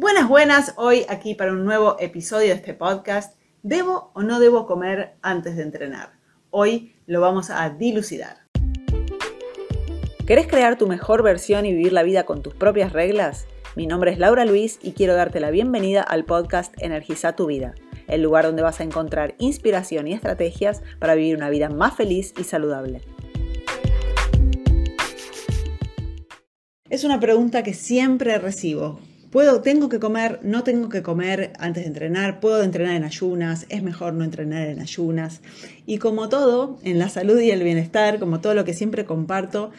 Buenas, buenas, hoy aquí para un nuevo episodio de este podcast. ¿Debo o no debo comer antes de entrenar? Hoy lo vamos a dilucidar. ¿Querés crear tu mejor versión y vivir la vida con tus propias reglas? Mi nombre es Laura Luis y quiero darte la bienvenida al podcast Energiza tu vida, el lugar donde vas a encontrar inspiración y estrategias para vivir una vida más feliz y saludable. Es una pregunta que siempre recibo. ¿Puedo, tengo que comer, no tengo que comer antes de entrenar? ¿Puedo entrenar en ayunas? ¿Es mejor no entrenar en ayunas? Y como todo, en la salud y el bienestar, como todo lo que siempre comparto,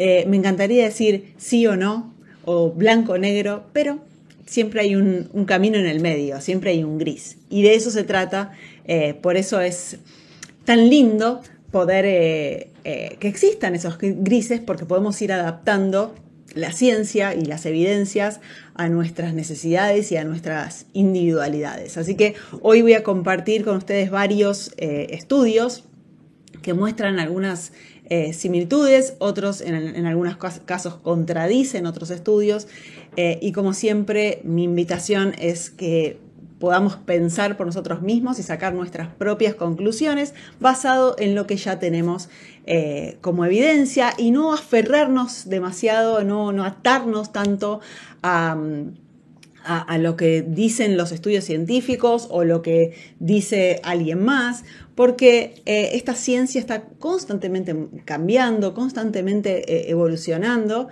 eh, me encantaría decir sí o no, o blanco o negro, pero siempre hay un, camino en el medio, siempre hay un gris. Y de eso se trata, eh, por eso es tan lindo poder eh, que existan esos grises, porque podemos ir adaptando la ciencia y las evidencias a nuestras necesidades y a nuestras individualidades. Así que hoy voy a compartir con ustedes varios eh, estudios que muestran algunas eh, similitudes, otros en, algunos casos contradicen otros estudios eh, y como siempre mi invitación es que podamos pensar por nosotros mismos y sacar nuestras propias conclusiones basado en lo que ya tenemos eh, como evidencia y no aferrarnos demasiado, no, no atarnos tanto a, lo que dicen los estudios científicos o lo que dice alguien más, porque eh, esta ciencia está constantemente cambiando, constantemente eh, evolucionando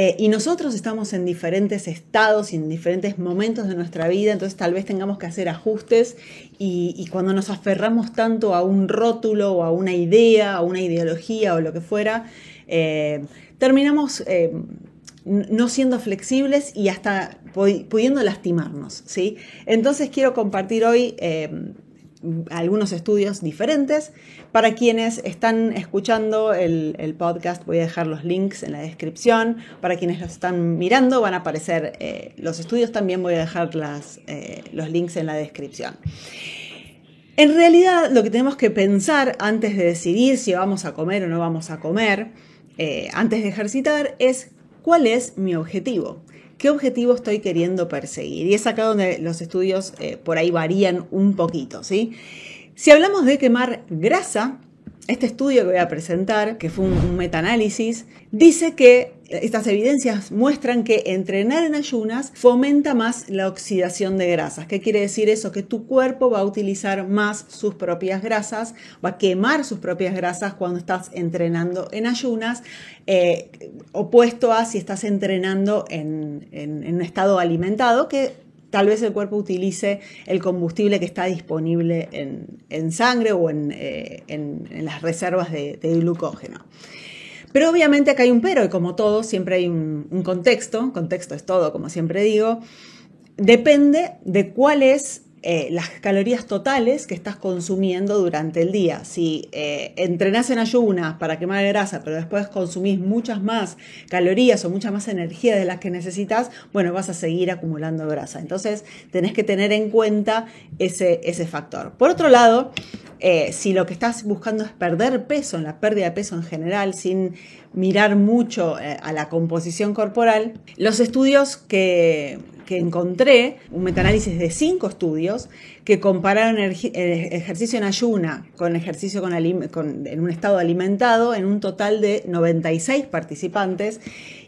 eh, y nosotros estamos en diferentes estados y en diferentes momentos de nuestra vida, entonces tal vez tengamos que hacer ajustes y, cuando nos aferramos tanto a un rótulo o a una idea, a una ideología o lo que fuera, eh, terminamos eh, no siendo flexibles y hasta pudiendo lastimarnos. ¿sí? Entonces quiero compartir hoy algunos estudios diferentes. Para quienes están escuchando el, podcast, voy a dejar los links en la descripción. Para quienes lo están mirando, van a aparecer eh, los estudios. También voy a dejar eh, los links en la descripción. En realidad, lo que tenemos que pensar antes de decidir si vamos a comer o no vamos a comer, eh, antes de ejercitar, es cuál es mi objetivo qué objetivo estoy queriendo perseguir. Y es acá donde los estudios eh, por ahí varían un poquito, ¿sí? Si hablamos de quemar grasa, este estudio que voy a presentar, que fue un, metaanálisis, dice que estas evidencias muestran que entrenar en ayunas fomenta más la oxidación de grasas. ¿Qué quiere decir eso? Que tu cuerpo va a utilizar más sus propias grasas, va a quemar sus propias grasas cuando estás entrenando en ayunas, eh, opuesto a si estás entrenando en, en un estado alimentado, que tal vez el cuerpo utilice el combustible que está disponible en, sangre o eh, en, las reservas de, glucógeno. Pero obviamente acá hay un pero y como todo, siempre hay un, un contexto, contexto es todo, como siempre digo, depende de cuál es eh, las calorías totales que estás consumiendo durante el día. Si eh, entrenás en ayunas para quemar grasa, pero después consumís muchas más calorías o mucha más energía de las que necesitas, bueno, vas a seguir acumulando grasa. Entonces, tenés que tener en cuenta ese, ese factor. Por otro lado, eh, si lo que estás buscando es perder peso, en la pérdida de peso en general, sin mirar mucho eh, a la composición corporal, los estudios que, encontré, un metaanálisis de cinco estudios, que compararon ejercicio en ayuna con ejercicio en un estado alimentado en un total de 96 participantes,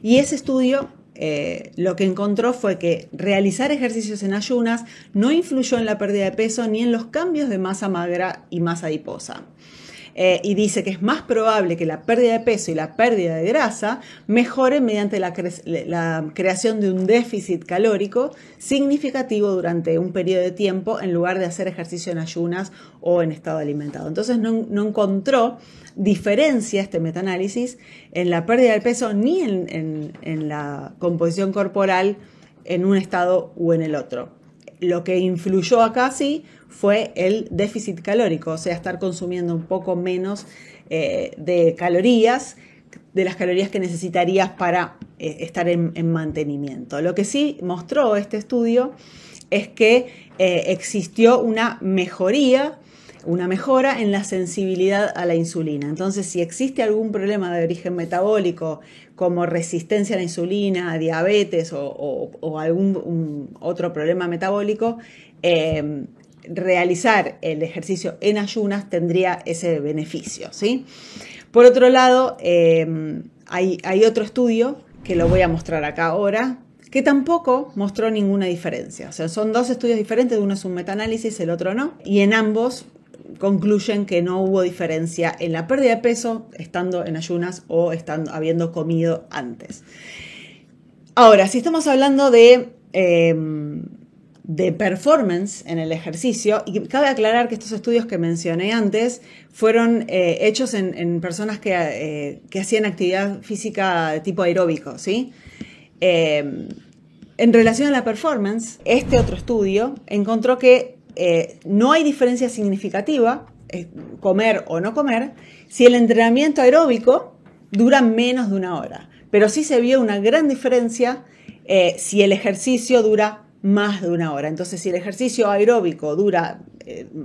y ese estudio eh, lo que encontró fue que realizar ejercicios en ayunas no influyó en la pérdida de peso ni en los cambios de masa magra y masa adiposa. Eh, y dice que es más probable que la pérdida de peso y la pérdida de grasa mejoren mediante la, creación de un déficit calórico significativo durante un periodo de tiempo en lugar de hacer ejercicio en ayunas o en estado alimentado. Entonces no, encontró diferencia este metaanálisis en la pérdida de peso ni en, en la composición corporal en un estado u en el otro. Lo que influyó acá sí fue el déficit calórico, o sea, estar consumiendo un poco menos eh, de calorías, de las calorías que necesitarías para eh, estar en, mantenimiento. Lo que sí mostró este estudio es que eh, existió una mejoría una mejora en la sensibilidad a la insulina. Entonces, si existe algún problema de origen metabólico, como resistencia a la insulina, diabetes o, algún otro problema metabólico, eh, realizar el ejercicio en ayunas tendría ese beneficio. ¿sí? Por otro lado, eh, hay, hay otro estudio que lo voy a mostrar acá ahora, que tampoco mostró ninguna diferencia. O sea, son dos estudios diferentes, uno es un metaanálisis, el otro no, y en ambos concluyen que no hubo diferencia en la pérdida de peso estando en ayunas o estando, habiendo comido antes. Ahora, si estamos hablando de, em, de performance en el ejercicio, y cabe aclarar que estos estudios que mencioné antes fueron eh, hechos en, personas que, eh, que, hacían actividad física de tipo aeróbico, ¿sí? Em, en relación a la performance, este otro estudio encontró que eh, no hay diferencia significativa, eh, comer o no comer, si el entrenamiento aeróbico dura menos de una hora. Pero sí se vio una gran diferencia eh, si el ejercicio dura más de una hora. Entonces, si el ejercicio aeróbico dura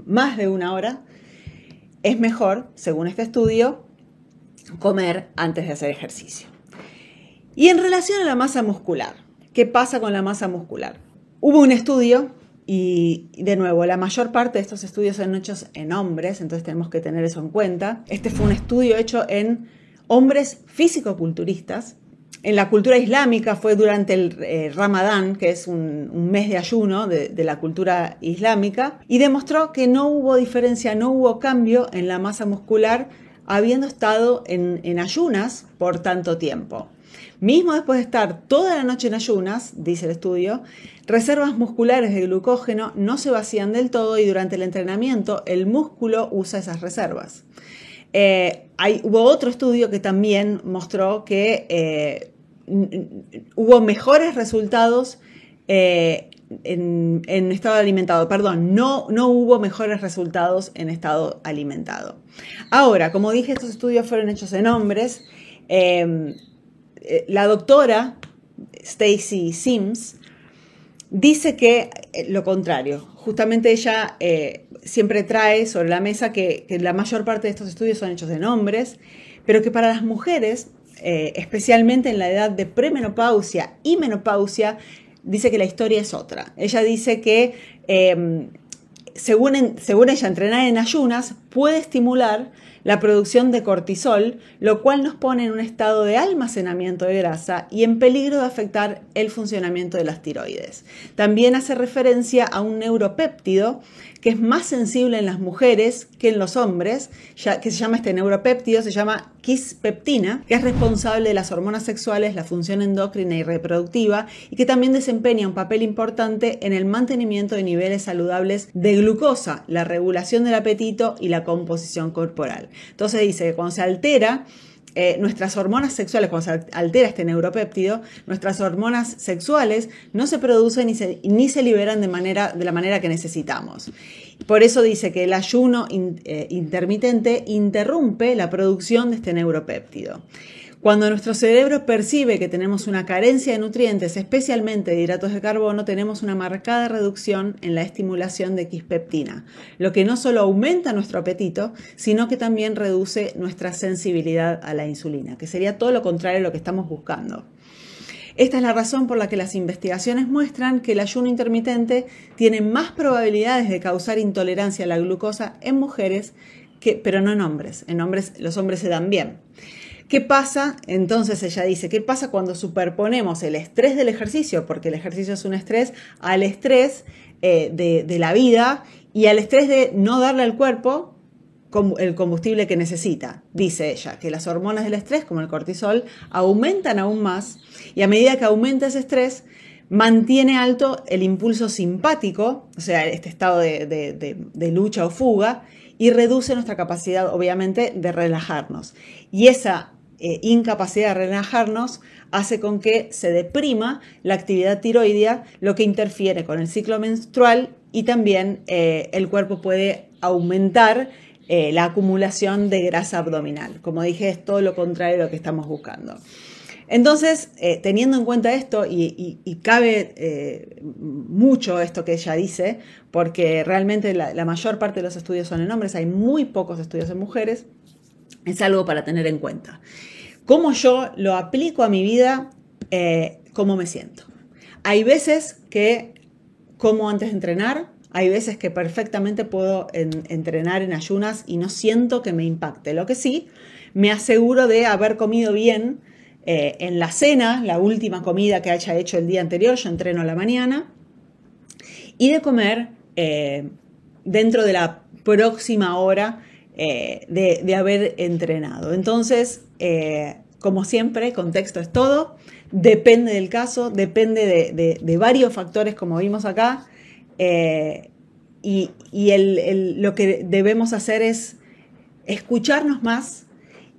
más de una hora, es mejor, según este estudio, comer antes de hacer ejercicio. Y en relación a la masa muscular, ¿qué pasa con la masa muscular? Hubo un estudio y de nuevo, la mayor parte de estos estudios son hechos en hombres, entonces tenemos que tener eso en cuenta. Este fue un estudio hecho en hombres físico-culturistas. En la cultura islámica fue durante el eh, Ramadán, que es un, mes de ayuno de, la cultura islámica, y demostró que no hubo diferencia, no hubo cambio en la masa muscular habiendo estado en ayunas por tanto tiempo. Mismo después de estar toda la noche en ayunas, dice el estudio, reservas musculares de glucógeno no se vacían del todo y durante el entrenamiento el músculo usa esas reservas. Eh, hay, hubo otro estudio que también mostró que eh, hubo mejores resultados eh, en, estado alimentado, perdón, no, no hubo mejores resultados en estado alimentado. Ahora, como dije, estos estudios fueron hechos en hombres. La doctora Stacy Sims dice que eh, lo contrario. Justamente ella eh, siempre trae sobre la mesa que, la mayor parte de estos estudios son hechos en hombres, pero que para las mujeres, especialmente en la edad de premenopausia y menopausia, dice que la historia es otra. Ella dice que em, según, según ella, entrenar en ayunas puede estimular la producción de cortisol, lo cual nos pone en un estado de almacenamiento de grasa y en peligro de afectar el funcionamiento de las tiroides. También hace referencia a un neuropéptido que es más sensible en las mujeres que en los hombres, ya, que se llama este neuropéptido, se llama quispeptina, que es responsable de las hormonas sexuales, la función endocrina y reproductiva, y que también desempeña un papel importante en el mantenimiento de niveles saludables de glucosa, la regulación del apetito y la composición corporal. Entonces dice que cuando se altera, eh, nuestras hormonas sexuales, cuando se altera este neuropéptido, nuestras hormonas sexuales no se producen ni se, ni se liberan de, manera, de la manera que necesitamos. Por eso dice que el ayuno eh, intermitente interrumpe la producción de este neuropéptido. Cuando nuestro cerebro percibe que tenemos una carencia de nutrientes, especialmente de hidratos de carbono, tenemos una marcada reducción en la estimulación de quispeptina, lo que no solo aumenta nuestro apetito, sino que también reduce nuestra sensibilidad a la insulina, que sería todo lo contrario a lo que estamos buscando. Esta es la razón por la que las investigaciones muestran que el ayuno intermitente tiene más probabilidades de causar intolerancia a la glucosa en mujeres, que, pero no en hombres. En hombres los hombres se dan bien. ¿Qué pasa? Entonces ella dice, ¿qué pasa cuando superponemos el estrés del ejercicio? Porque el ejercicio es un estrés, al estrés eh, de, la vida y al estrés de no darle al cuerpo el combustible que necesita. Dice ella, que las hormonas del estrés, como el cortisol, aumentan aún más y a medida que aumenta ese estrés, mantiene alto el impulso simpático, o sea, este estado de lucha o fuga, y reduce nuestra capacidad, obviamente, de relajarnos. Y esa eh, incapacidad de relajarnos hace con que se deprima la actividad tiroidea, lo que interfiere con el ciclo menstrual y también eh, el cuerpo puede aumentar eh, la acumulación de grasa abdominal. Como dije, es todo lo contrario de lo que estamos buscando. Entonces, eh, teniendo en cuenta esto, y, cabe eh, mucho esto que ella dice, porque realmente la, mayor parte de los estudios son en hombres, hay muy pocos estudios en mujeres, es algo para tener en cuenta. ¿Cómo yo lo aplico a mi vida? Eh, ¿Cómo me siento? Hay veces que como antes de entrenar, hay veces que perfectamente puedo entrenar en ayunas y no siento que me impacte. Lo que sí, me aseguro de haber comido bien eh, en la cena, la última comida que haya hecho el día anterior, yo entreno a la mañana, y de comer eh, dentro de la próxima hora eh, de, haber entrenado. Entonces, como siempre, contexto es todo, depende del caso, depende de, varios factores como vimos acá, y, lo que debemos hacer es escucharnos más,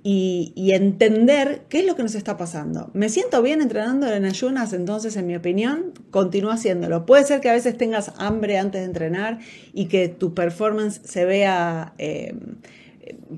y, entender qué es lo que nos está pasando. ¿Me siento bien entrenando en ayunas? Entonces, en mi opinión, continúa haciéndolo. Puede ser que a veces tengas hambre antes de entrenar y que tu performance se vea... Eh,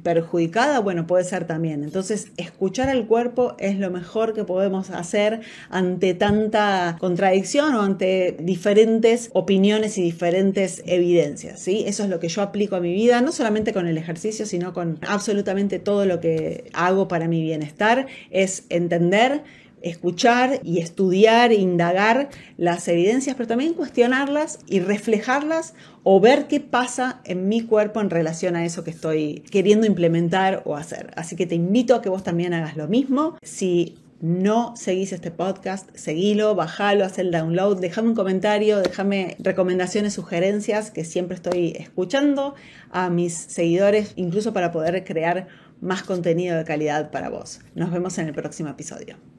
perjudicada, bueno, puede ser también. Entonces, escuchar al cuerpo es lo mejor que podemos hacer ante tanta contradicción o ante diferentes opiniones y diferentes evidencias, ¿sí? Eso es lo que yo aplico a mi vida, no solamente con el ejercicio, sino con absolutamente todo lo que hago para mi bienestar, es entender escuchar y estudiar, indagar las evidencias, pero también cuestionarlas y reflejarlas o ver qué pasa en mi cuerpo en relación a eso que estoy queriendo implementar o hacer. Así que te invito a que vos también hagas lo mismo. Si no seguís este podcast, seguilo, bajalo, haz el download, déjame un comentario, déjame recomendaciones, sugerencias que siempre estoy escuchando a mis seguidores, incluso para poder crear más contenido de calidad para vos. Nos vemos en el próximo episodio.